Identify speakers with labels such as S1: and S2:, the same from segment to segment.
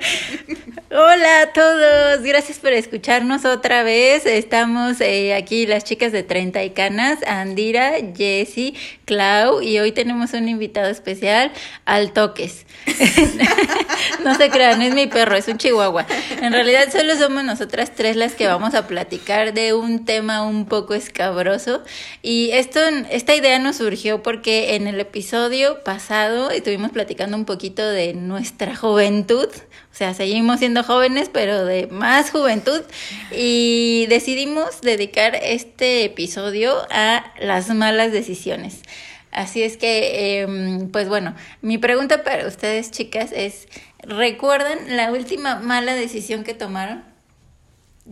S1: Hola a todos, gracias por escucharnos otra vez. Estamos eh, aquí las chicas de Treinta y Canas, Andira, Jessie, Clau y hoy tenemos un invitado especial, Al Toques. no se crean, es mi perro, es un chihuahua. En realidad solo somos nosotras tres las que vamos a platicar de un tema un poco escabroso y esto, esta idea nos surgió porque en el episodio pasado estuvimos platicando un poquito de nuestra juventud o sea, seguimos siendo jóvenes, pero de más juventud. Y decidimos dedicar este episodio a las malas decisiones. Así es que, em, pues bueno, mi pregunta para ustedes, chicas, es, ¿recuerdan la última mala decisión que tomaron?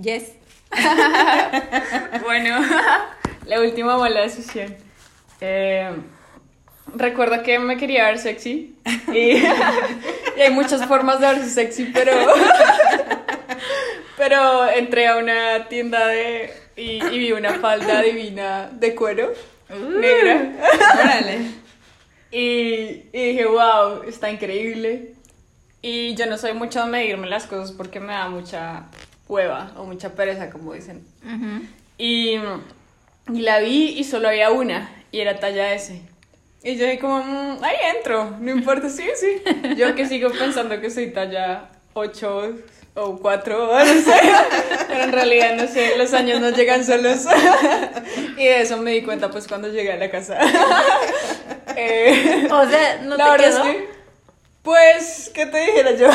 S1: Yes.
S2: bueno, la última mala decisión. Eh, recuerdo que me quería ver sexy y, hay muchas formas de verse sexy, pero pero entré a una tienda de y, vi una falda divina de cuero uh. negra. Y, y dije, wow, está increíble. Y yo no soy mucho de medirme las cosas porque me da mucha hueva o mucha pereza, como dicen. y, y la vi y solo había una y era talla S. Y yo ahí como, mm, ahí entro, no importa, sí, sí. Yo que sigo pensando que soy talla 8 o 4, no sé. Pero en realidad, no sé, los años no llegan solos. Y de eso me di cuenta pues cuando llegué a la casa.
S1: Eh, o sea, ¿no te quedó?
S2: pues, ¿qué te dijera yo?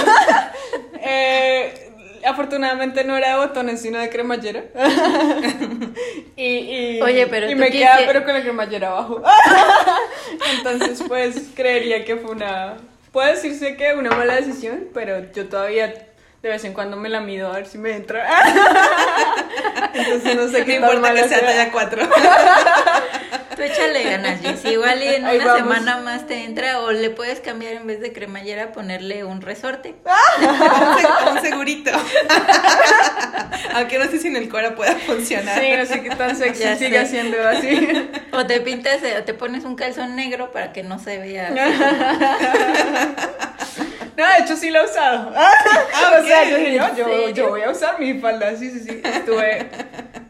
S2: eh, afortunadamente no era de botones, sino de cremallera. y, y,
S1: Oye, pero
S2: y me queda pero con la cremallera abajo. Entonces, pues, creería que fue una... Puede decirse que una mala decisión, pero yo todavía de vez en cuando me la mido a ver si me entra. Entonces no sé qué
S3: no importa que sea talla 4.
S1: Tú échale ganas, Jessy. Igual en una semana más te entra o le puedes cambiar en vez de cremallera ponerle un resorte.
S3: un segurito. Aunque no sé si en el cuero pueda funcionar.
S2: Sí, no sé qué tan sexy sigue siendo así.
S1: O te pintas o te pones un calzón negro para que no se vea.
S2: No, de hecho sí lo he usado. Ah, o sea, yo dije, yo, yo, voy a usar mi falda. Sí, sí, sí. Estuve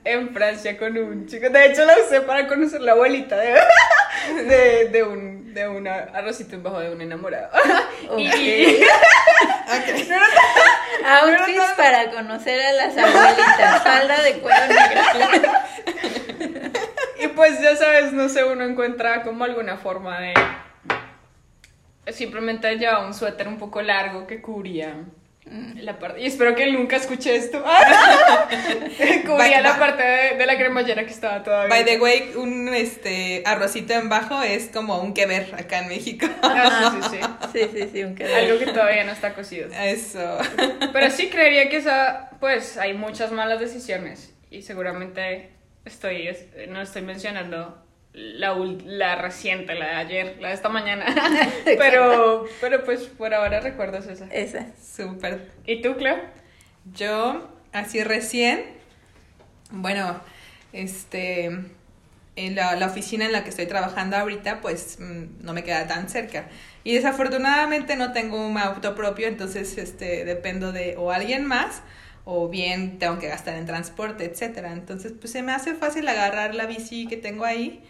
S2: en Francia con un chico. De hecho, la usé para conocer la abuelita de, de, de un de una arrocito en bajo de un enamorado.
S1: Okay. y, Outfits para conocer a las abuelitas. Falda de cuero negro.
S2: y pues ya sabes, no sé, uno encuentra como alguna forma de simplemente llevaba un suéter un poco largo que cubría mm, la parte, y espero que él nunca escuche esto. Cubría la parte de, la cremallera que estaba todavía.
S3: By the way, un este arrocito en bajo es como un que ver acá en México.
S2: Ah, sí, sí,
S1: sí. sí, sí, un que
S2: Algo que todavía no está cocido.
S3: Eso.
S2: Pero sí creería que esa, pues hay muchas malas decisiones y seguramente estoy, no estoy mencionando la, la reciente, la de ayer, la de esta mañana. pero, pero pues por ahora recuerdas esa.
S1: Esa.
S3: Súper.
S2: ¿Y tú, Cleo?
S3: Yo, así recién, bueno, este, en la, la, oficina en la que estoy trabajando ahorita, pues mm, no me queda tan cerca. Y desafortunadamente no tengo un auto propio, entonces este, dependo de o alguien más o bien tengo que gastar en transporte, etcétera. Entonces, pues se me hace fácil agarrar la bici que tengo ahí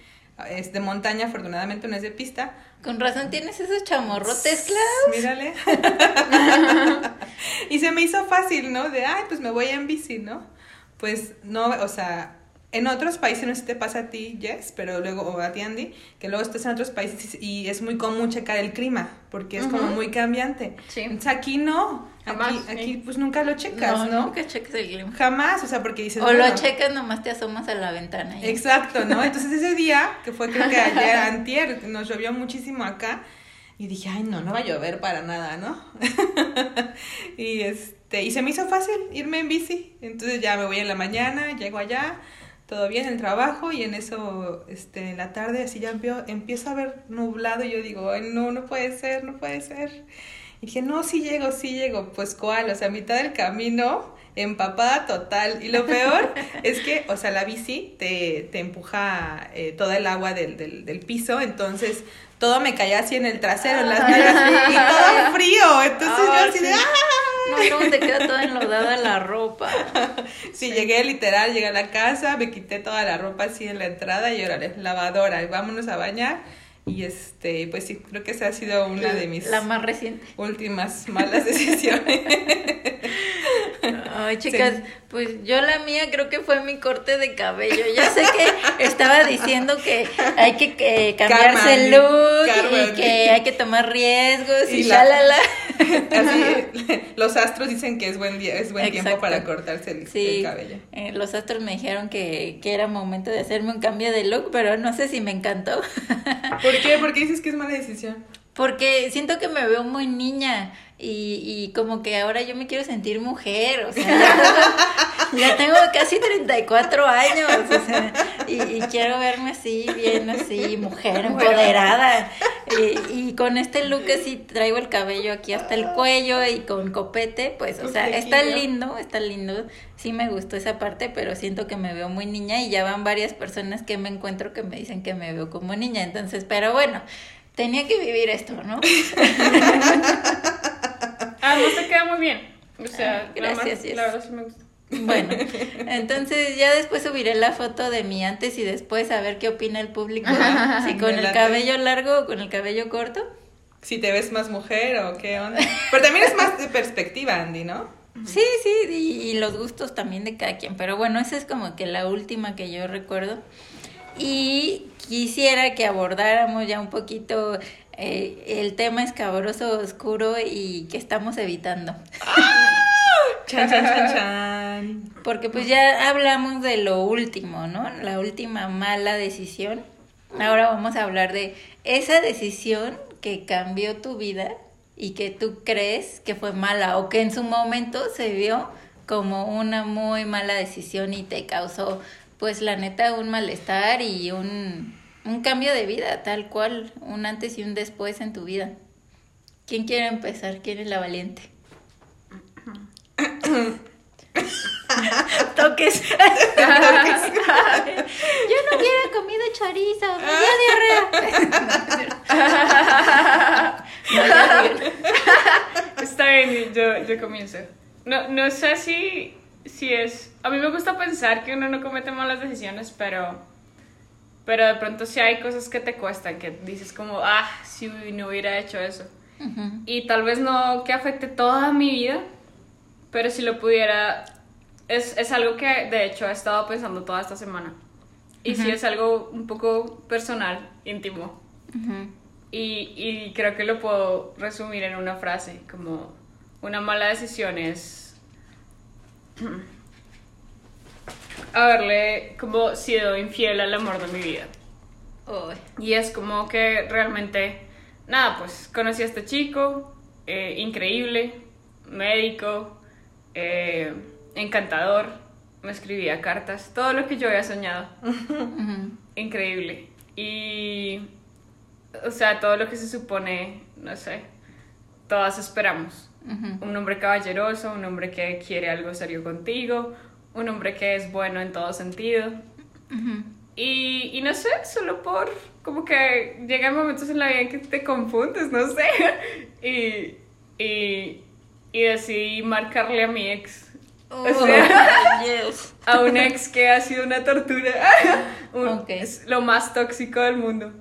S3: es de montaña, afortunadamente no es de pista.
S1: Con razón tienes esos chamorrotes, Klaus.
S3: Mírale. y se me hizo fácil, ¿no? De, ay, pues me voy en bici, ¿no? Pues no, o sea, en otros países no sé si te pasa a ti, Jess, pero luego, o a ti, Andy, que luego estás en otros países y es muy común checar el clima, porque es como muy cambiante.
S2: Sí.
S3: Entonces aquí no. Aquí, aquí pues nunca lo checas, ¿no?
S1: Nunca checas el clima.
S3: Jamás, o sea, porque dices.
S1: O lo checas, nomás te asomas a la ventana.
S3: Exacto, ¿no? Entonces ese día, que fue creo que ayer, antier, nos llovió muchísimo acá. Y dije, ay, no, no va a llover para nada, ¿no? y este, y se me hizo fácil irme en bici. Entonces ya me voy en la mañana, llego allá, todo bien el trabajo y en eso, este, en la tarde así ya empiezo, a ver nublado y yo digo, Ay, no, no puede ser, no puede ser. Y dije, no, sí llego, sí llego. Pues cuál, o sea, a mitad del camino, empapada total. Y lo peor es que, o sea, la bici te, te empuja eh, toda el agua del, del, del, piso, entonces todo me caía así en el trasero, en las nalgas, y todo frío. Entonces yo así de, ¡ah!
S1: luego te queda toda enlodada la ropa.
S3: Sí, llegué literal, llegué a la casa, me quité toda la ropa así en la entrada y órale, lavadora, y vámonos a bañar. Y este, pues sí, creo que esa ha sido una de mis
S1: La más reciente.
S3: últimas malas decisiones.
S1: Ay, chicas, pues yo la mía creo que fue mi corte de cabello. Ya sé que estaba diciendo que hay que eh, cambiarse el look
S3: Carmen.
S1: y que hay que tomar riesgos y,
S3: Y la-
S1: shalala.
S3: Así, los astros dicen que es buen día, es buen tiempo para cortarse el,
S1: Sí,
S3: el cabello.
S1: eh, los astros me dijeron que, que era momento de hacerme un cambio de look, pero no sé si me encantó.
S3: ¿Por qué? ¿Por qué dices que es mala decisión?
S1: Porque siento que me veo muy niña y, y como que ahora yo me quiero sentir mujer, o sea, ya tengo, casi 34 años, o sea, y, y quiero verme así, bien así, mujer empoderada. Y, y con este look así traigo el cabello aquí hasta el cuello y con copete, pues, o sea, está lindo, está lindo. Sí me gustó esa parte, pero siento que me veo muy niña y ya van varias personas que me encuentro que me dicen que me veo como niña, entonces, pero bueno. Tenía que vivir esto, ¿no?
S2: Además te queda muy bien. O sea,
S1: Ah, gracias,
S2: la verdad sí me gusta.
S1: Bueno, entonces ya después subiré la foto de mi antes y después a ver qué opina el público. Si con el cabello largo o con el cabello corto.
S3: Si te ves más mujer o qué onda. Pero también es más de perspectiva, Andy, ¿no?
S1: Sí, sí, y, y los gustos también de cada quien. Pero bueno, esa es como que la última que yo recuerdo. Y quisiera que abordáramos ya un poquito eh, el tema escabroso, oscuro y que estamos evitando.
S3: Chan, chan, chan, chan.
S1: Porque pues ya hablamos de lo último, ¿no? La última mala decisión. Ahora vamos a hablar de esa decisión que cambió tu vida y que tú crees que fue mala o que en su momento se vio como una muy mala decisión y te causó pues la neta un malestar y un, un cambio de vida, tal cual, un antes y un después en tu vida. ¿Quién quiere empezar? ¿Quién es la valiente? Toques. Yo no hubiera comido chorizo, me dio diarrea.
S2: Está bien, yo, yo comienzo. No, no sé si, si es... A mí me gusta pensar que uno no comete malas decisiones, pero... Pero de pronto sí hay cosas que te cuestan, que dices como, ah, si no hubiera hecho eso.
S1: Ujú.
S2: Y tal vez no que afecte toda mi vida, pero si lo pudiera, es, es algo que de hecho he estado pensando toda esta semana. Y sí es algo un poco personal, íntimo. Y, y creo que lo puedo resumir en una frase, como una mala decisión es haberle como sido infiel al amor de mi vida.
S1: Uy.
S2: Y es como que realmente, nada, pues conocí a este chico, eh, increíble, médico, eh, encantador, me escribía cartas, todo lo que yo había soñado, increíble. Y, o sea, todo lo que se supone, no sé, todas esperamos. Un hombre caballeroso, un hombre que quiere algo serio contigo, un hombre que es bueno en todo sentido. Y no sé, solo por como que llegan momentos en la vida en que te confundes, no sé. Y, y, y decidí marcarle a mi ex. O
S1: Uy,
S2: sea,
S1: yes.
S2: a un ex que ha sido una tortura. Un-
S1: Ok.
S2: Es lo más tóxico del mundo.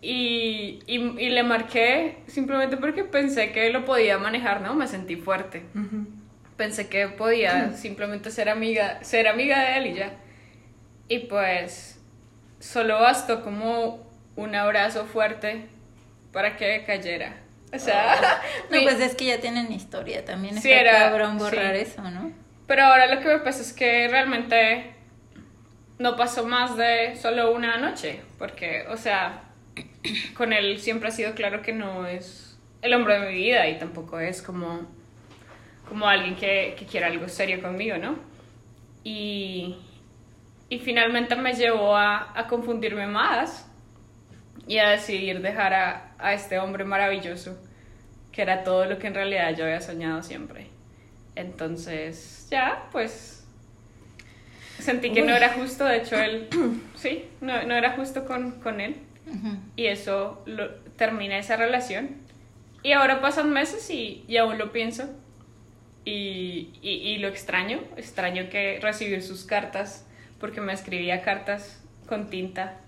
S2: Y, y, y le marqué simplemente porque pensé que lo podía manejar, ¿no? Me sentí fuerte. Pensé que podía simplemente ser amiga, ser amiga de él y ya. Y pues solo bastó como un abrazo fuerte para que cayera. O sea,
S1: No,
S2: mi-
S1: pues es que ya tienen historia, también
S2: Sí,
S1: está
S2: era-
S1: cabrón borrar
S2: sí.
S1: eso, ¿no?
S2: pero ahora lo que me pasa es que realmente no pasó más de solo una noche, porque, o sea, con él siempre ha sido claro que no es el hombre de mi vida y tampoco es como, como alguien que, que quiera algo serio conmigo, ¿no? Y, y finalmente me llevó a, a confundirme más y a decidir dejar a, a este hombre maravilloso, que era todo lo que en realidad yo había soñado siempre. Entonces, ya, pues sentí que no era justo, de hecho él, sí, no, no era justo con, con él y eso lo, termina esa relación. Y ahora pasan meses y, y aún lo pienso. y, y, y lo extraño, extraño que recibir sus cartas, porque me escribía cartas con tinta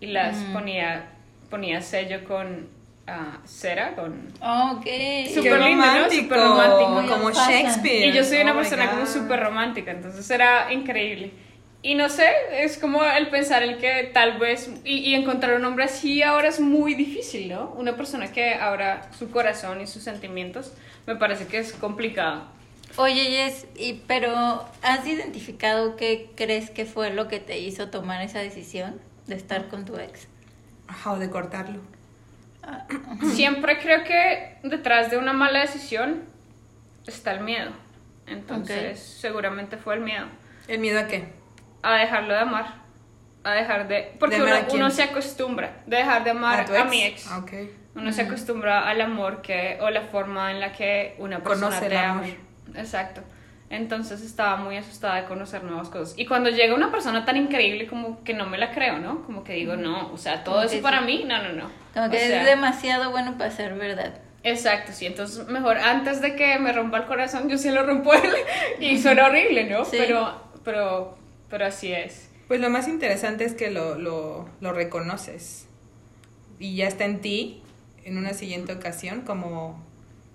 S2: y las
S1: Mm.
S2: ponía, ponía sello con ah, cera, con...
S1: Ok.
S2: Súper
S3: Qué
S2: lindo, ¿no? Súper romántico.
S3: como. Shakespeare.
S2: Y yo soy una
S3: Oh
S2: persona como súper romántica, entonces era increíble. Y no sé, es como el pensar el que tal vez, y, y encontrar un hombre así ahora es muy difícil, ¿no? Una persona que abra su corazón y sus sentimientos, me parece que es complicado.
S1: Oye, Jess, y, pero ¿has identificado qué crees que fue lo que te hizo tomar esa decisión de estar con tu ex?
S3: Ajá, o de cortarlo.
S2: Siempre creo que detrás de una mala decisión está el miedo. Entonces, seguramente fue el miedo.
S3: ¿El miedo a qué?
S2: A dejarlo de amar. A dejar de... Porque
S3: ¿De amar
S2: uno, uno se acostumbra. De dejar de amar
S3: tu
S2: a, mi ex.
S3: Ah.
S2: Uno se acostumbra al amor que o la forma en la que una persona
S3: Conoce el
S2: te
S3: amor.
S2: ama. Exacto. Entonces estaba muy asustada de conocer nuevas cosas. Y cuando llega una persona tan increíble como que no me la creo, ¿no? Como que digo, no, o sea, todo eso para
S1: sí.
S2: mí, no, no, no.
S1: Como
S2: O
S1: que
S2: sea,
S1: es demasiado bueno para ser verdad.
S2: Exacto, sí. Entonces, mejor antes de que me rompa el corazón, yo sí lo rompo él. Y suena horrible, ¿no?
S1: Sí.
S2: Pero, pero, pero así es.
S3: Pues lo más interesante es que lo, lo, lo reconoces. Y ya está en ti, en una siguiente ocasión, como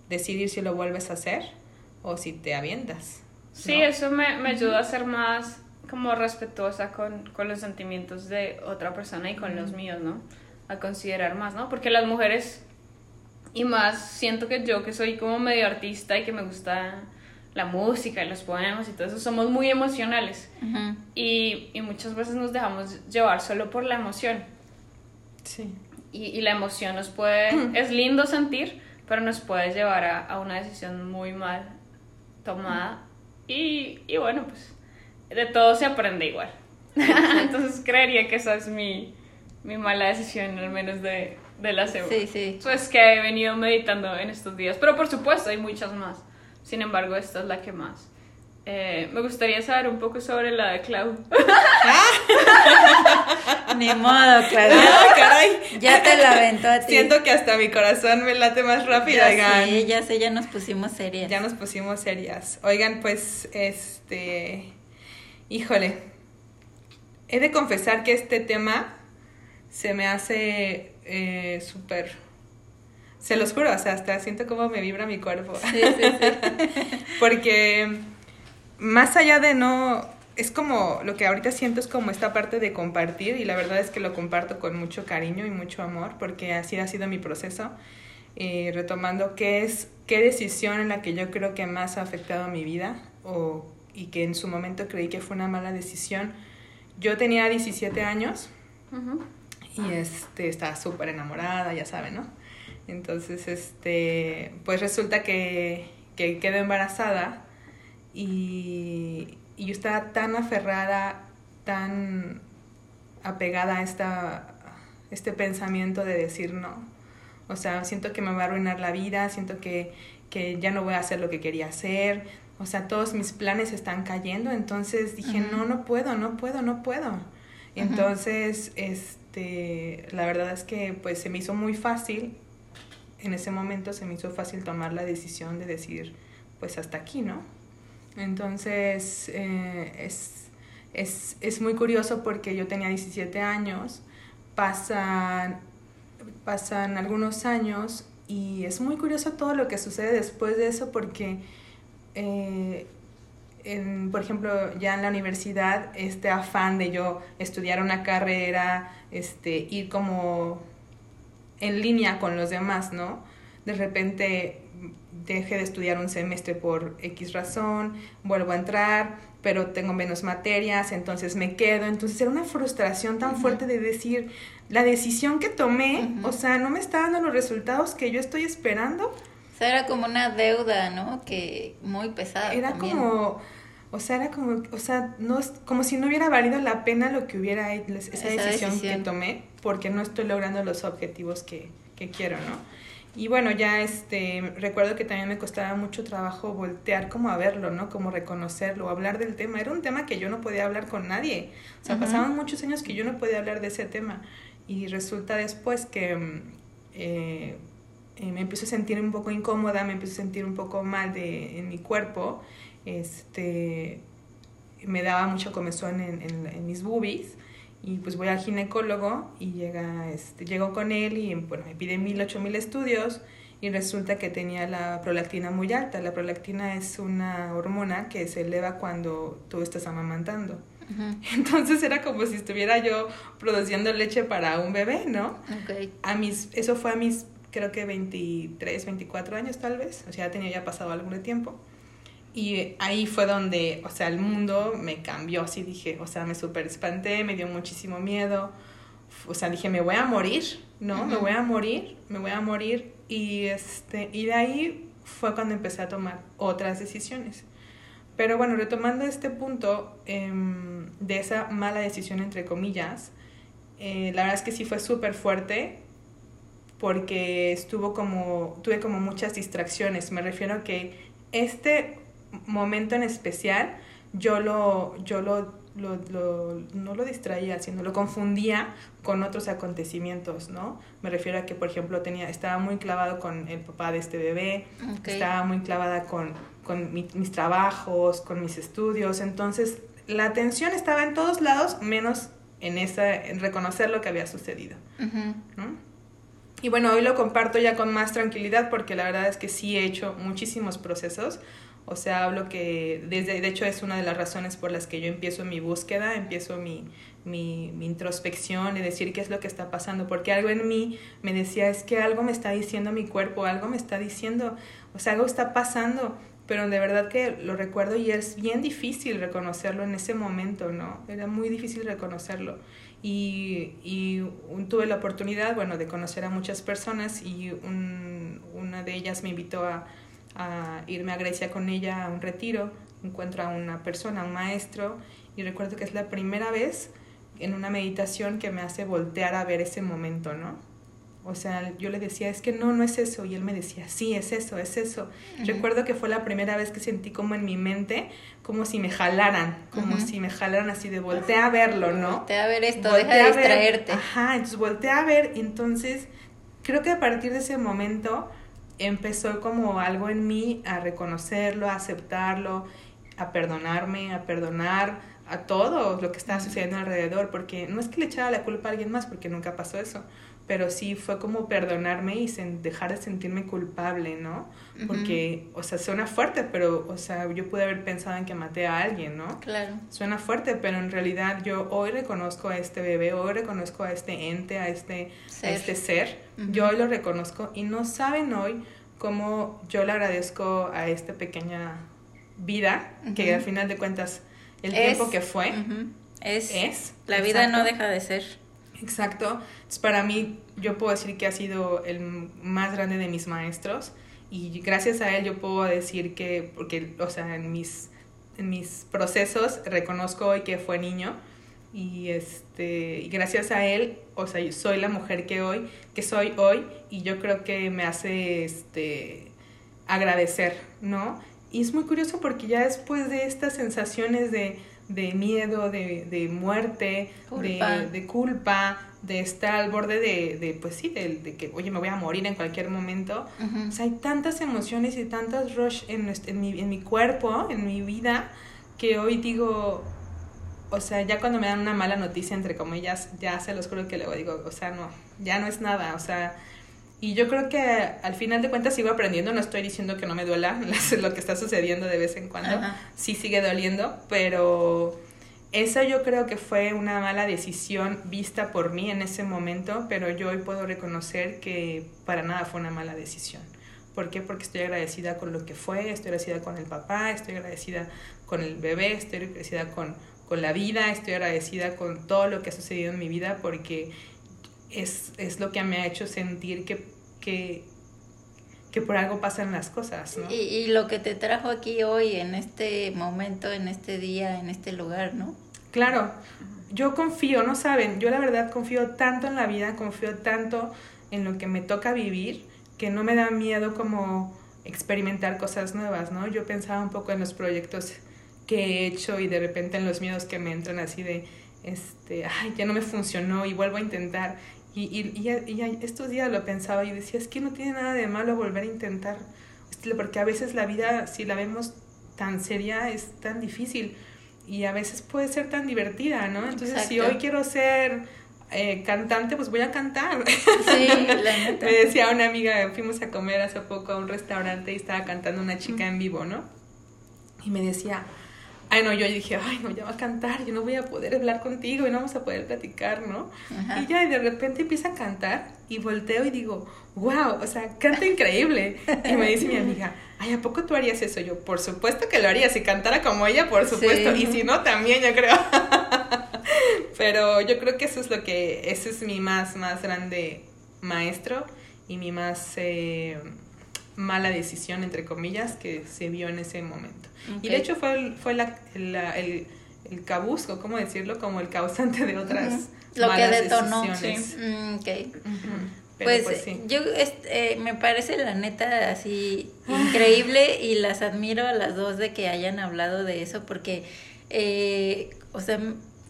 S3: decidir si lo vuelves a hacer o si te avientas.
S2: Sí,
S3: ¿no?
S2: eso me, me ayuda a ser más como respetuosa con, con los sentimientos de otra persona y con los míos, ¿no? A considerar más, ¿no? Porque las mujeres, y más siento que yo que soy como medio artista y que me gusta la música y los poemas y todo eso, somos muy emocionales. Y, y muchas veces nos dejamos llevar solo por la emoción.
S3: Sí.
S2: Y, y la emoción nos puede, es lindo sentir, pero nos puede llevar a, a una decisión muy mal tomada. Y, y bueno, pues de todo se aprende igual. Entonces creería que esa es mi, mi mala decisión, al menos de, de la segunda.
S1: Sí, sí.
S2: Pues que he venido meditando en estos días. Pero por supuesto hay muchas más. Sin embargo, esta es la que más. Eh, me gustaría saber un poco sobre la de Clau.
S1: Ni modo, Claudia.
S3: ¡Ah, caray!
S1: Ya te la aventó a ti.
S3: Siento que hasta mi corazón me late más rápido,
S1: ya
S3: oigan.
S1: sé, ya sé, ya nos pusimos serias.
S3: Ya nos pusimos serias. Oigan, pues, este. Híjole. He de confesar que este tema se me hace eh, súper. Se los juro, o sea, hasta siento como me vibra mi cuerpo.
S1: Sí, sí, sí.
S3: Porque más allá de no. Es como lo que ahorita siento es como esta parte de compartir y la verdad es que lo comparto con mucho cariño y mucho amor porque así ha sido mi proceso. Eh, retomando qué es, qué decisión en la que yo creo que más ha afectado a mi vida o, y que en su momento creí que fue una mala decisión. Yo tenía 17 años
S2: Ujú.
S3: y este, estaba súper enamorada, ya saben, ¿no? Entonces, este, pues resulta que, que quedo embarazada y, y yo estaba tan aferrada, tan apegada a esta, este pensamiento de decir no. O sea, siento que me va a arruinar la vida, siento que, que ya no voy a hacer lo que quería hacer. O sea, todos mis planes están cayendo. Entonces dije, no, no puedo, no puedo, no puedo. Entonces, este, la verdad es que pues se me hizo muy fácil, en ese momento se me hizo fácil tomar la decisión de decir, pues hasta aquí, ¿no? Entonces, eh, es, es, es muy curioso porque yo tenía 17 años, pasan, pasan algunos años y es muy curioso todo lo que sucede después de eso porque, eh, en, por ejemplo, ya en la universidad, este afán de yo estudiar una carrera, este, ir como en línea con los demás, ¿no? De repente dejé de estudiar un semestre por X razón, vuelvo a entrar, pero tengo menos materias, entonces me quedo. Entonces era una frustración tan fuerte de decir, la decisión que tomé, o sea, no me está dando los resultados que yo estoy esperando.
S1: O sea, era como una deuda, ¿no? Que muy pesada.
S3: Era
S1: también.
S3: como, o sea, era como, o sea, no, como si no hubiera valido la pena lo que hubiera hecho, esa,
S1: Esa
S3: decisión,
S1: decisión.
S3: que tomé, porque no estoy logrando los objetivos que, que quiero, ¿no? Y bueno, ya este, recuerdo que también me costaba mucho trabajo voltear como a verlo, ¿no? Como reconocerlo, hablar del tema. Era un tema que yo no podía hablar con nadie. O sea,
S1: Ujú.
S3: pasaban muchos años que yo no podía hablar de ese tema. Y resulta después que eh, eh, me empiezo a sentir un poco incómoda, me empiezo a sentir un poco mal de, en mi cuerpo, este, me daba mucho comezón en, en, mis boobies y pues voy al ginecólogo y llega, este, llego con él y bueno, me pide mil, ocho mil estudios y resulta que tenía la prolactina muy alta. La prolactina es una hormona que se eleva cuando tú estás amamantando. Entonces era como si estuviera yo produciendo leche para un bebé, ¿no?
S1: Okay.
S3: A mis, eso fue a mis, creo que 23, 24 años tal vez, o sea, ya tenía ya pasado algún tiempo. Y ahí fue donde, o sea, el mundo me cambió, así dije, o sea, me super espanté, me dio muchísimo miedo, o sea, dije, me voy a morir, ¿no? Me voy a morir, me voy a morir. Y, este, y de ahí fue cuando empecé a tomar otras decisiones. Pero bueno, retomando este punto em, de esa mala decisión, entre comillas, eh, la verdad es que sí fue súper fuerte porque estuvo como, tuve como muchas distracciones. Me refiero a que este momento en especial yo lo, yo lo, lo, lo, no lo distraía, sino lo confundía con otros acontecimientos, ¿no? Me refiero a que, por ejemplo, tenía, estaba muy clavado con el papá de este bebé, estaba muy clavada con, con mis trabajos, con mis estudios, entonces la atención estaba en todos lados, menos en, esa, en reconocer lo que había sucedido, ¿no? Y bueno, hoy lo comparto ya con más tranquilidad porque la verdad es que sí he hecho muchísimos procesos, o sea, hablo que, desde, de hecho es una de las razones por las que yo empiezo mi búsqueda, empiezo mi, mi, introspección y decir qué es lo que está pasando, porque algo en mí me decía, es que algo me está diciendo mi cuerpo, algo me está diciendo, o sea, algo está pasando, pero de verdad que lo recuerdo y es bien difícil reconocerlo en ese momento, ¿no? Era muy difícil reconocerlo. Y, y tuve la oportunidad, bueno, de conocer a muchas personas y un, una de ellas me invitó a a irme a Grecia con ella a un retiro, encuentro a una persona, un maestro, y recuerdo que es la primera vez en una meditación que me hace voltear a ver ese momento, ¿no? O sea, yo le decía, es que no, no es eso. Y él me decía, sí, es eso, es eso. Recuerdo que fue la primera vez que sentí como en mi mente, como si me jalaran, como si me jalaran así de voltea a verlo, ¿no?
S1: Voltea a ver esto, deja de distraerte.
S3: Ajá, entonces voltea a ver. Entonces, creo que a partir de ese momento empezó como algo en mí a reconocerlo, a aceptarlo, a perdonarme, a perdonar a todo lo que estaba sucediendo alrededor, porque no es que le echara la culpa a alguien más, porque nunca pasó eso, pero sí fue como perdonarme y dejar de sentirme culpable, ¿no? Porque, o sea, suena fuerte, pero, o sea, yo pude haber pensado en que maté a alguien, ¿no?
S1: Claro.
S3: Suena fuerte, pero en realidad yo hoy reconozco a este bebé, hoy reconozco a este ente, a este ser, a este ser. Yo hoy lo reconozco y no saben hoy cómo yo le agradezco a esta pequeña vida, que al final de cuentas, el tiempo que fue,
S1: es, es. La vida no deja de ser.
S3: Exacto. Entonces, para mí, yo puedo decir que ha sido el más grande de mis maestros y gracias a él yo puedo decir que, porque, o sea, en mis, en mis procesos reconozco hoy que fue niño y este y gracias a él, o sea, soy la mujer que hoy, que soy hoy y yo creo que me hace este agradecer, ¿no? Y es muy curioso porque ya después de estas sensaciones de de miedo, de, de muerte, De, de, culpa, de estar al borde de, de pues sí, de, que, oye, me voy a morir en cualquier momento. O sea, hay tantas emociones y tantas rush en, en, mi, en mi cuerpo, en mi vida, que hoy digo, o sea, ya cuando me dan una mala noticia, entre comillas, ya se los juro que luego digo, o sea, no, ya no es nada, o sea, y yo creo que al final de cuentas sigo aprendiendo, no estoy diciendo que no me duela lo que está sucediendo de vez en cuando, sí sigue doliendo, pero esa yo creo que fue una mala decisión vista por mí en ese momento, pero yo hoy puedo reconocer que para nada fue una mala decisión. ¿Por qué? Porque estoy agradecida con lo que fue, estoy agradecida con el papá, estoy agradecida con el bebé, estoy agradecida con, con la vida, estoy agradecida con todo lo que ha sucedido en mi vida porque es, es lo que me ha hecho sentir que, que, que por algo pasan las cosas, ¿no?
S1: Y, y, lo que te trajo aquí hoy, en este momento, en este día, en este lugar, ¿no?
S3: Claro, yo confío, no saben, yo la verdad confío tanto en la vida, confío tanto en lo que me toca vivir, que no me da miedo como experimentar cosas nuevas, ¿no? Yo pensaba un poco en los proyectos que he hecho y de repente en los miedos que me entran así de, este, ay, ya no me funcionó y vuelvo a intentar. Y, y, y, estos días lo pensaba y decía, es que no tiene nada de malo volver a intentar, porque a veces la vida, si la vemos tan seria, es tan difícil y a veces puede ser tan divertida, ¿no? Entonces, si hoy quiero ser eh, cantante, pues voy a cantar. Sí, la neta. Me decía una amiga, fuimos a comer hace poco a un restaurante y estaba cantando una chica en vivo, ¿no? Y me decía, ay no, yo dije, ay no, ya va a cantar, yo no voy a poder hablar contigo y no vamos a poder platicar, ¿no? Y ya, y de repente empieza a cantar y volteo y digo, wow, o sea, canta increíble. Y me dice mi amiga, ay, ¿a poco tú harías eso? Yo, por supuesto que lo haría, si cantara como ella, por supuesto, y si no, también yo creo. Pero yo creo que eso es lo que, ese es mi más, más grande maestro y mi más eh, mala decisión, entre comillas, que se vio en ese momento. Y de hecho fue, fue la, el, el cabusco, ¿cómo decirlo? Como el causante de otras Lo que detonó, decisiones.
S1: Mm, pues, pues yo eh, me parece la neta así increíble y las admiro a las dos de que hayan hablado de eso porque, eh, o sea,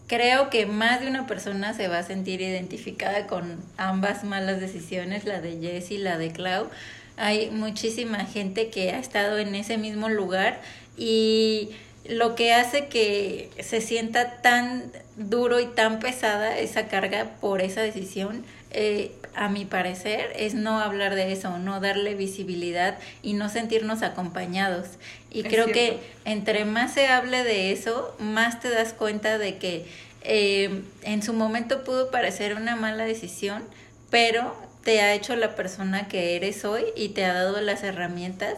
S1: creo que más de una persona se va a sentir identificada con ambas malas decisiones, la de Jess y la de Clau. Hay muchísima gente que ha estado en ese mismo lugar y lo que hace que se sienta tan duro y tan pesada esa carga por esa decisión, eh, a mi parecer, es no hablar de eso, no darle visibilidad y no sentirnos acompañados. Y creo que entre más se hable de eso, más te das cuenta de que eh, en su momento pudo parecer una mala decisión, pero te ha hecho la persona que eres hoy y te ha dado las herramientas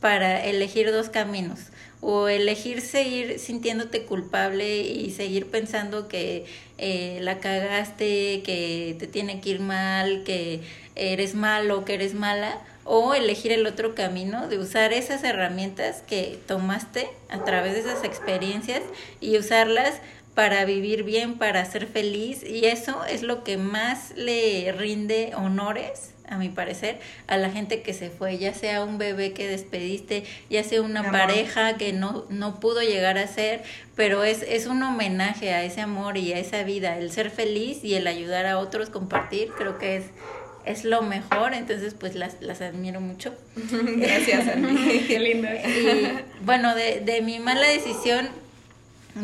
S1: para elegir dos caminos. O elegir seguir sintiéndote culpable y seguir pensando que eh, la cagaste, que te tiene que ir mal, que eres malo, que eres mala, o elegir el otro camino de usar esas herramientas que tomaste a través de esas experiencias y usarlas para vivir bien, para ser feliz y eso es lo que más le rinde honores a mi parecer, a la gente que se fue, ya sea un bebé que despediste, ya sea una pareja que no, no pudo llegar a ser, pero es, es un homenaje a ese amor y a esa vida, el ser feliz y el ayudar a otros, compartir, creo que es, es lo mejor, entonces pues las, las admiro mucho.
S3: Gracias, Andy. Qué lindo.
S1: Y bueno, de, de mi mala decisión,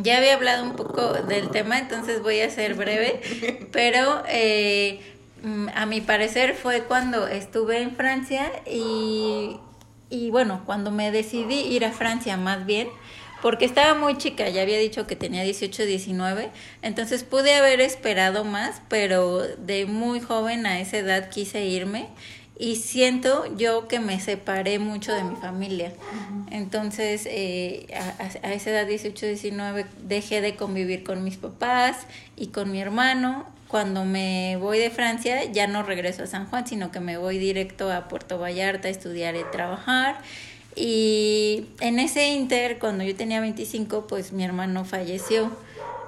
S1: ya había hablado un poco del tema, entonces voy a ser breve, pero eh, mm, a mi parecer fue cuando estuve en Francia y, y bueno, cuando me decidí ir a Francia más bien, porque estaba muy chica, ya había dicho que tenía 18, 19, entonces pude haber esperado más, pero de muy joven a esa edad quise irme y siento yo que me separé mucho de mi familia. Entonces, eh, a, esa edad 18, 19, dejé de convivir con mis papás y con mi hermano. Cuando me voy de Francia, ya no regreso a San Juan, sino que me voy directo a Puerto Vallarta a estudiar y trabajar. Y en ese inter, cuando yo tenía 25, pues mi hermano falleció.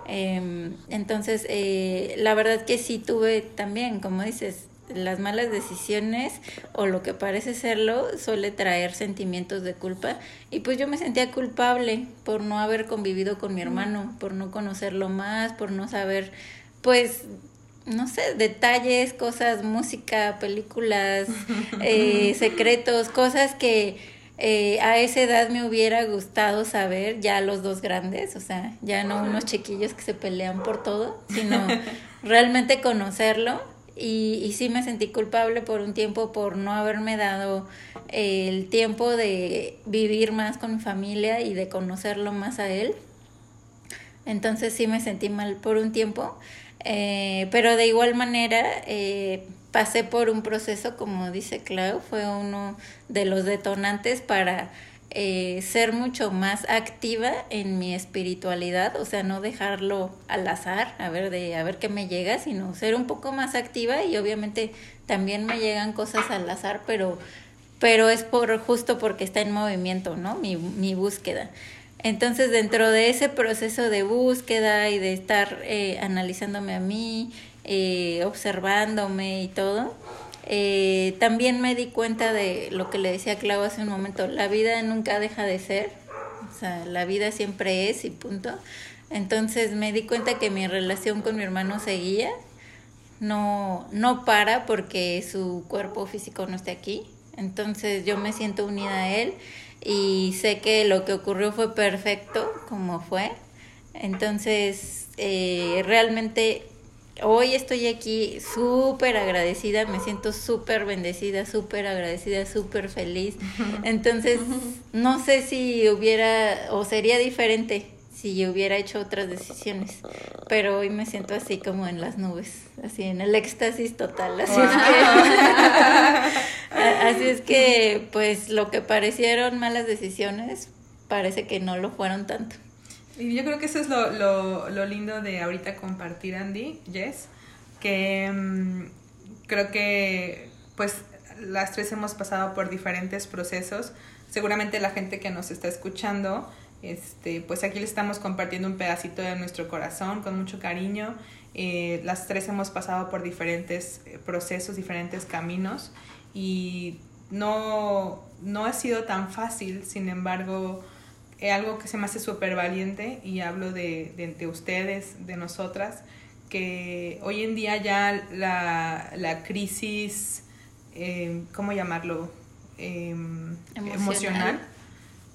S1: Em, entonces, eh, la verdad que sí tuve también, como dices, las malas decisiones o lo que parece serlo suele traer sentimientos de culpa. Y pues yo me sentía culpable por no haber convivido con mi hermano, por no conocerlo más, por no saber pues no sé, detalles, cosas, música, películas, eh, secretos, cosas que eh, a esa edad me hubiera gustado saber, ya los dos grandes, o sea, ya no unos chiquillos que se pelean por todo, sino realmente conocerlo y, y sí me sentí culpable por un tiempo por no haberme dado el tiempo de vivir más con mi familia y de conocerlo más a él. Entonces sí me sentí mal por un tiempo, eh, pero de igual manera eh, pasé por un proceso, como dice Clau, fue uno de los detonantes para eh, ser mucho más activa en mi espiritualidad, o sea, no dejarlo al azar, a ver de a ver qué me llega, sino ser un poco más activa y obviamente también me llegan cosas al azar, pero pero es por justo porque está en movimiento, ¿no? Mi, mi búsqueda. Entonces, dentro de ese proceso de búsqueda y de estar eh, analizándome a mí, eh, observándome y todo, eh, también me di cuenta de lo que le decía Clau hace un momento, la vida nunca deja de ser, o sea, la vida siempre es y punto. Entonces me di cuenta que mi relación con mi hermano seguía, no, no para porque su cuerpo físico no esté aquí. Entonces yo me siento unida a él y sé que lo que ocurrió fue perfecto como fue. Entonces, eh, realmente hoy estoy aquí súper agradecida, me siento súper bendecida, súper agradecida, súper feliz. Entonces, no sé si hubiera o sería diferente si hubiera hecho otras decisiones, pero hoy me siento así como en las nubes, así en el éxtasis total. Así, es, que, así es que, pues lo que parecieron malas decisiones, parece que no lo fueron tanto.
S3: Y yo creo que eso es lo, lo, lo lindo de ahorita compartir, Andy, Jess, que mm, creo que pues las tres hemos pasado por diferentes procesos. Seguramente la gente que nos está escuchando, este, pues aquí le estamos compartiendo un pedacito de nuestro corazón con mucho cariño. Eh, las tres hemos pasado por diferentes eh, procesos, diferentes caminos y no, no ha sido tan fácil, sin embargo, algo que se me hace súper valiente y hablo de, de, ustedes, de nosotras, que hoy en día ya la, la crisis, eh, ¿cómo llamarlo? Em, emocional.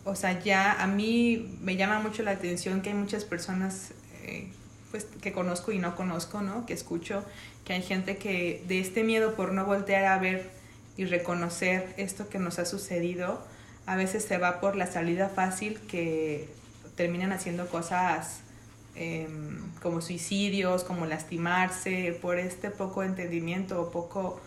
S3: O sea, ya a mí me llama mucho la atención que hay muchas personas eh, pues, que conozco y no conozco, ¿no? Que escucho que hay gente que de este miedo por no voltear a ver y reconocer esto que nos ha sucedido, a veces se va por la salida fácil que terminan haciendo cosas em, como suicidios, como lastimarse, por este poco entendimiento o poco,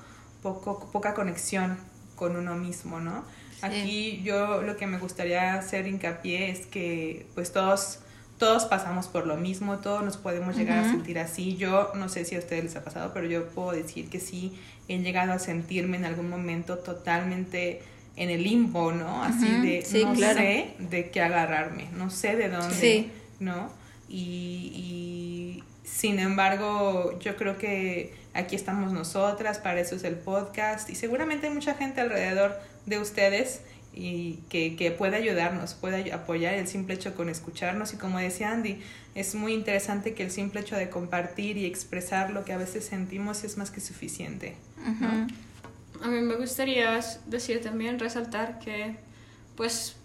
S3: poco, poca conexión con uno mismo, ¿no? Aquí yo lo que me gustaría hacer hincapié es que pues todos, todos pasamos por lo mismo, todos nos podemos llegar a sentir así. Yo no sé si a ustedes les ha pasado, pero yo puedo decir que sí he llegado a sentirme en algún momento totalmente en el limbo, ¿no? Así de no sé de qué agarrarme, no sé de dónde, ¿no? Y, y, sin embargo, yo creo que aquí estamos nosotras, para eso es el podcast y seguramente hay mucha gente alrededor de ustedes y que, que puede ayudarnos, puede apoyar el simple hecho con escucharnos y como decía Andy, es muy interesante que el simple hecho de compartir y expresar lo que a veces sentimos es más que suficiente.
S2: A mí me gustaría decir también, resaltar que pues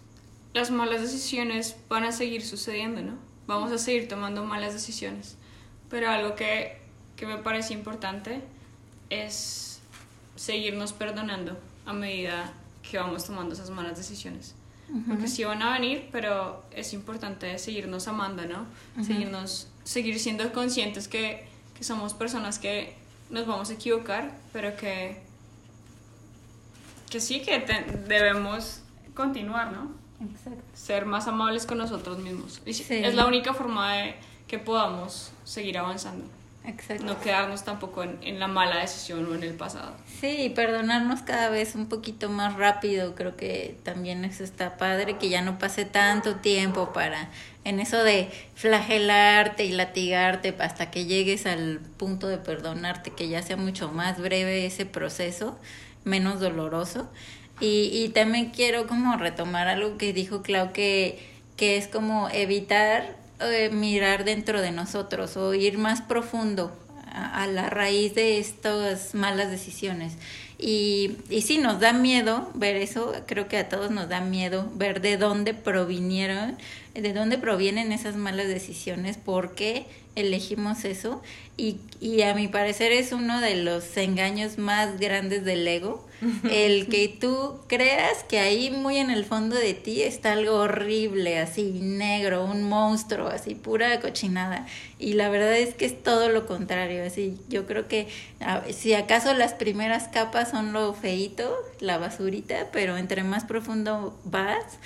S2: las malas decisiones van a seguir sucediendo, ¿no? Vamos a seguir tomando malas decisiones. Pero algo que, que me parece importante es seguirnos perdonando a medida que vamos tomando esas malas decisiones. Porque sí van a venir, pero es importante seguirnos amando, ¿no? Seguirnos, seguir siendo conscientes que, que somos personas que nos vamos a equivocar, pero que que sí, que debemos continuar, ¿no? Exacto. Ser más amables con nosotros mismos. Es la única forma de que podamos seguir avanzando. Exacto. No quedarnos tampoco en, en, la mala decisión o en el pasado.
S1: Sí, perdonarnos cada vez un poquito más rápido. Creo que también eso está padre, que ya no pase tanto tiempo para en eso de flagelarte y latigarte hasta que llegues al punto de perdonarte, que ya sea mucho más breve ese proceso menos doloroso. Y, y también quiero como retomar algo que dijo Clau, que, que es como evitar eh, mirar dentro de nosotros o ir más profundo a, a, la raíz de estas malas decisiones. Y, y sí, nos da miedo ver eso, creo que a todos nos da miedo ver de dónde provinieron, de dónde provienen esas malas decisiones, por qué elegimos eso. Y, y a mi parecer es uno de los engaños más grandes del ego, el que tú creas que ahí muy en el fondo de ti está algo horrible, así negro, un monstruo, así pura cochinada. Y la verdad es que es todo lo contrario, así yo creo que si acaso las primeras capas son lo feito, la basurita, pero entre más profundo vas,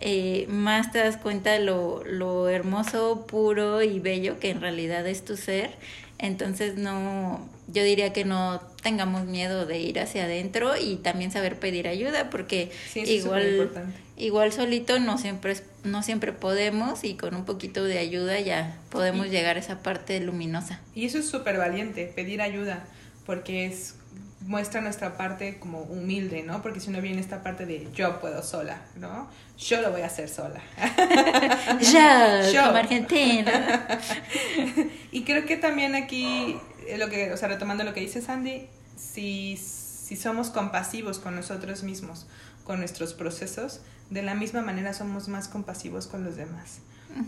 S1: eh, más te das cuenta de lo, lo hermoso, puro y bello que en realidad es tu ser. Entonces no, yo diría que no tengamos miedo de ir hacia adentro y también saber pedir ayuda porque igual igual solito no siempre no siempre podemos y con un poquito de ayuda ya podemos llegar a esa parte luminosa.
S3: Y eso es súper valiente, pedir ayuda, porque es muestra nuestra parte como humilde, ¿no? Porque si uno viene esta parte de yo puedo sola, ¿no? Yo lo voy a hacer sola.
S1: yo, como argentina.
S3: y creo que también aquí eh, lo que, o sea, retomando lo que dice Sandy, si, si somos compasivos con nosotros mismos, con nuestros procesos, de la misma manera somos más compasivos con los demás.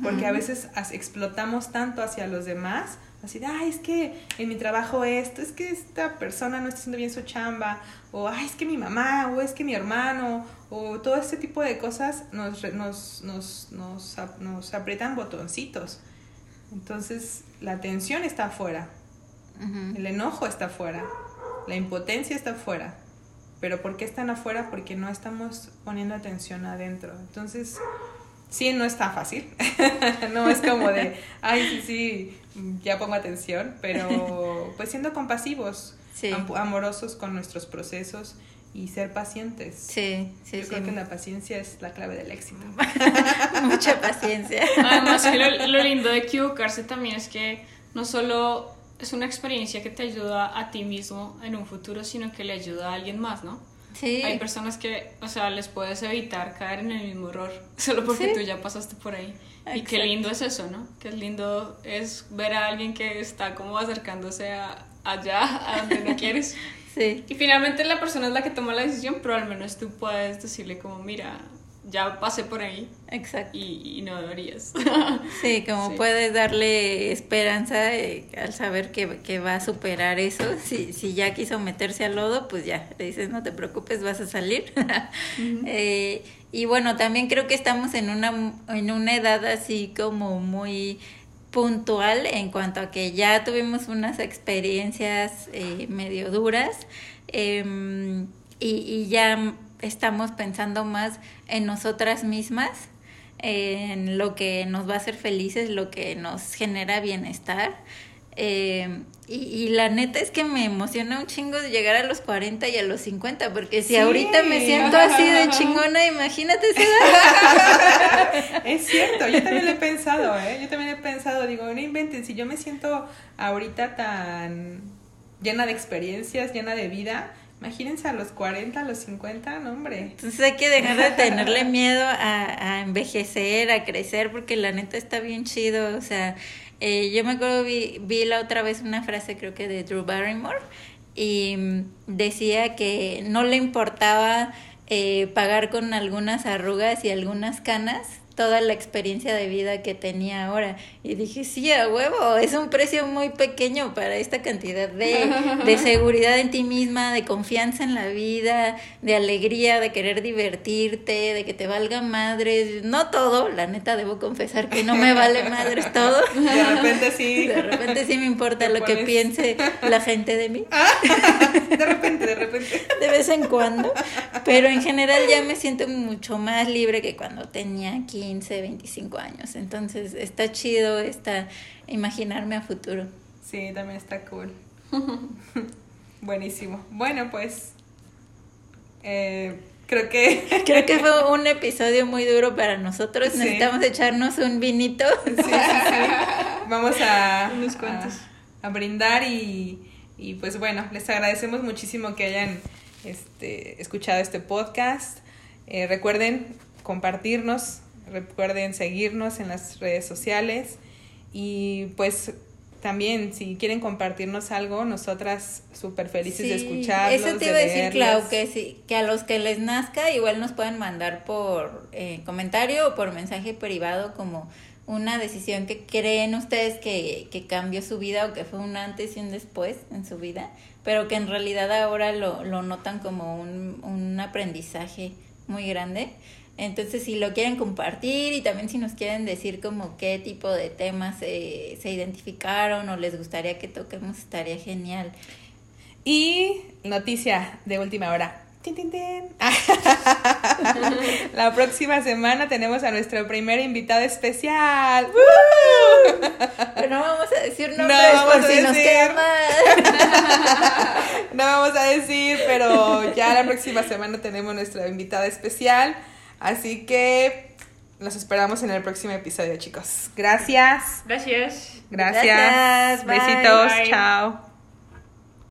S3: Porque a veces explotamos tanto hacia los demás, así de, ay, es que en mi trabajo esto, es que esta persona no está haciendo bien su chamba, o ay, es que mi mamá, o es que mi hermano, o todo este tipo de cosas nos, nos, nos, nos, nos aprietan botoncitos. Entonces, la tensión está afuera, el enojo está afuera, la impotencia está afuera. Pero ¿por qué están afuera? Porque no estamos poniendo atención adentro. Entonces, sí, no está fácil. no es como de, ay, sí, sí, ya pongo atención, pero pues siendo compasivos, amorosos con nuestros procesos y ser pacientes.
S1: Sí, sí,
S3: Yo creo que la paciencia es la clave del éxito.
S1: Mucha paciencia.
S2: Además, lo, lo lindo de equivocarse también es que no solo es una experiencia que te ayuda a ti mismo en un futuro, sino que le ayuda a alguien más, ¿no?
S1: Sí.
S2: Hay personas que, o sea, les puedes evitar caer en el mismo error solo porque tú ya pasaste por ahí. Y qué lindo es eso, ¿no? Qué lindo es ver a alguien que está como acercándose a, allá, a donde no quieres.
S1: Sí.
S2: Y finalmente la persona es la que toma la decisión, pero al menos tú puedes decirle como, mira, ya pasé por ahí.
S1: Exacto.
S2: Y, no deberías.
S1: Sí, como puedes darle esperanza eh, al saber que, que, va a superar eso. Si, si ya quiso meterse al lodo, pues ya, le dices, no te preocupes, vas a salir. eh, y bueno, también creo que estamos en una, en una edad así como muy puntual en cuanto a que ya tuvimos unas experiencias eh, medio duras eh, y, y ya estamos pensando más en nosotras mismas, en lo que nos va a hacer felices, lo que nos genera bienestar. Eh, y, la neta es que me emociona un chingo de llegar a los 40 y a los 50, porque si ahorita me siento así de chingona, imagínate esa edad.
S3: Es cierto, yo también lo he pensado, ¿eh? Yo también he pensado, digo, no inventen, si yo me siento ahorita tan llena de experiencias, llena de vida, Imagínense a los 40, a los 50, no hombre.
S1: Entonces hay que dejar de tenerle miedo a, a envejecer, a crecer, porque la neta está bien chido. O sea, eh, yo me acuerdo, vi, vi la otra vez una frase, creo que de Drew Barrymore, y decía que no le importaba eh, pagar con algunas arrugas y algunas canas toda la experiencia de vida que tenía ahora. Y dije, sí, a huevo, es un precio muy pequeño para esta cantidad de, de seguridad en ti misma, de confianza en la vida, de alegría, de querer divertirte, de que te valga madres. No todo, la neta debo confesar que no me vale madres todo.
S3: De repente sí.
S1: De repente sí me importa lo que piense la gente de mí.
S3: de repente, de repente.
S1: De vez en cuando. Pero en general ya me siento mucho más libre que cuando tenía aquí 15, 25 años. Entonces está chido está imaginarme a futuro.
S3: Sí, también está cool. Buenísimo. Bueno, pues eh, creo que...
S1: Creo que fue un episodio muy duro para nosotros. Necesitamos echarnos un vinito.
S3: Sí, sí, sí. Vamos a, a, brindar y, y pues bueno, les agradecemos muchísimo que hayan este, escuchado este podcast. Eh, recuerden compartirnos Recuerden seguirnos en las redes sociales y pues también si quieren compartirnos algo, nosotras súper felices de escucharlos.
S1: Eso te iba a decir, Clau, que, sí, que a los que les nazca igual nos pueden mandar por eh, comentario o por mensaje privado como una decisión que creen ustedes que, que cambió su vida o que fue un antes y un después en su vida, pero que en realidad ahora lo, lo notan como un, un aprendizaje muy grande. Entonces, si lo quieren compartir y también si nos quieren decir como qué tipo de temas se identificaron o les gustaría que toquemos, estaría genial.
S3: Y noticia de última hora. La próxima semana tenemos a nuestro primer invitado especial.
S1: Pero no vamos a decir nombres no vamos por a si decir. nos
S3: no vamos a decir, pero ya la próxima semana tenemos nuestra invitada especial. Así que los esperamos en el próximo episodio, chicos. Gracias.
S2: Gracias.
S3: Gracias. Besitos. Chao.